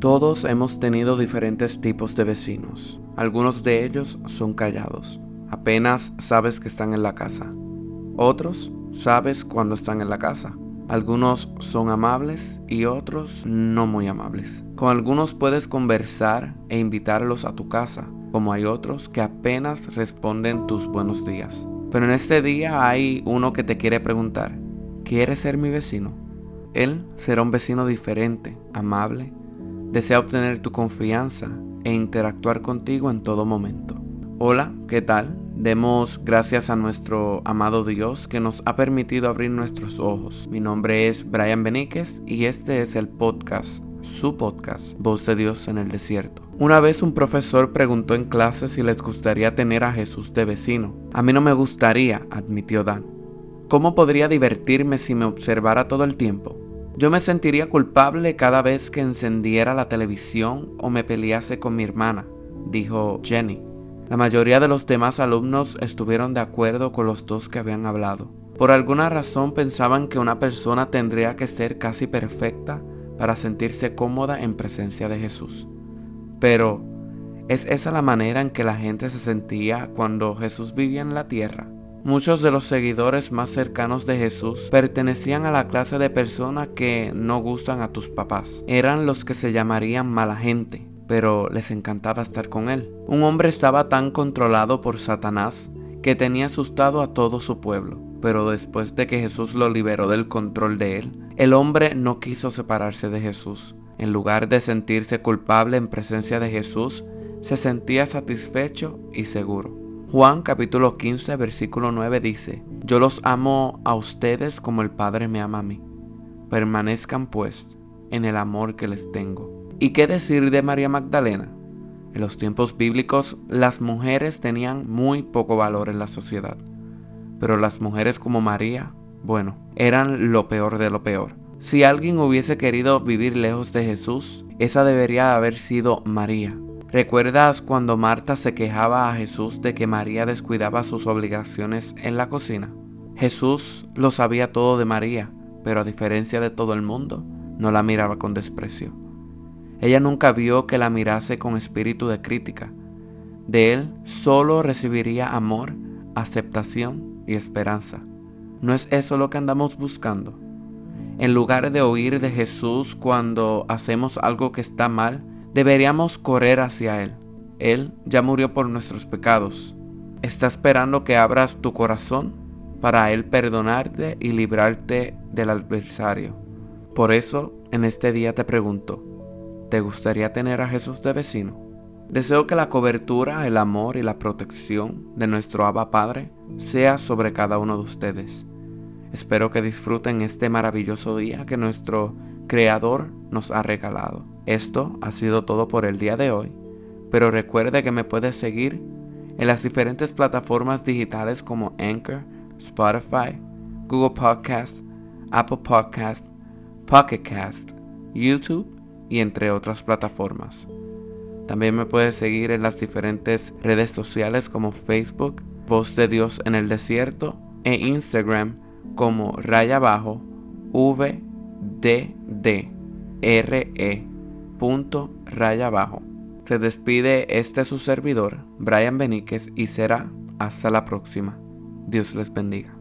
Todos hemos tenido diferentes tipos de vecinos. Algunos de ellos son callados. Apenas sabes que están en la casa. Otros sabes cuando están en la casa. Algunos son amables y otros no muy amables. Con algunos puedes conversar e invitarlos a tu casa, como hay otros que apenas responden tus buenos días. Pero en este día hay uno que te quiere preguntar, ¿quieres ser mi vecino? Él será un vecino diferente, amable, desea obtener tu confianza e interactuar contigo en todo momento. Hola, ¿qué tal? Demos gracias a nuestro amado Dios que nos ha permitido abrir nuestros ojos. Mi nombre es Brian Beníquez y este es el podcast, su podcast, Voz de Dios en el Desierto. Una vez un profesor preguntó en clase si les gustaría tener a Jesús de vecino. A mí no me gustaría, admitió Dan. ¿Cómo podría divertirme si me observara todo el tiempo? Yo me sentiría culpable cada vez que encendiera la televisión o me pelease con mi hermana, dijo Jenny. La mayoría de los demás alumnos estuvieron de acuerdo con los dos que habían hablado. Por alguna razón pensaban que una persona tendría que ser casi perfecta para sentirse cómoda en presencia de Jesús. Pero, ¿es esa la manera en que la gente se sentía cuando Jesús vivía en la tierra? Muchos de los seguidores más cercanos de Jesús pertenecían a la clase de personas que no gustan a tus papás. Eran los que se llamarían mala gente, pero les encantaba estar con él. Un hombre estaba tan controlado por Satanás que tenía asustado a todo su pueblo. Pero después de que Jesús lo liberó del control de él, el hombre no quiso separarse de Jesús. En lugar de sentirse culpable en presencia de Jesús, se sentía satisfecho y seguro. Juan capítulo 15 versículo 9 dice, Yo los amo a ustedes como el Padre me ama a mí. Permanezcan pues en el amor que les tengo. ¿Y qué decir de María Magdalena? En los tiempos bíblicos las mujeres tenían muy poco valor en la sociedad. Pero las mujeres como María, bueno, eran lo peor de lo peor. Si alguien hubiese querido vivir lejos de Jesús, esa debería haber sido María ¿Recuerdas cuando Marta se quejaba a Jesús de que María descuidaba sus obligaciones en la cocina? Jesús lo sabía todo de María, pero a diferencia de todo el mundo, no la miraba con desprecio. Ella nunca vio que la mirase con espíritu de crítica. De él solo recibiría amor, aceptación y esperanza. ¿No es eso lo que andamos buscando? En lugar de oír de Jesús cuando hacemos algo que está mal, Deberíamos correr hacia Él. Él ya murió por nuestros pecados. Está esperando que abras tu corazón para Él perdonarte y librarte del adversario. Por eso, en este día te pregunto, ¿te gustaría tener a Jesús de vecino? Deseo que la cobertura, el amor y la protección de nuestro Abba Padre sea sobre cada uno de ustedes. Espero que disfruten este maravilloso día que nuestro Creador nos ha regalado. Esto ha sido todo por el día de hoy, pero recuerde que me puedes seguir en las diferentes plataformas digitales como Anchor, Spotify, Google Podcast, Apple Podcast, Pocket Cast, YouTube y entre otras plataformas. También me puedes seguir en las diferentes redes sociales como Facebook, Voz de Dios en el Desierto e Instagram como raya abajo VDDRE punto raya abajo. Se despide este su servidor, Brian Beníquez, y será hasta la próxima. Dios les bendiga.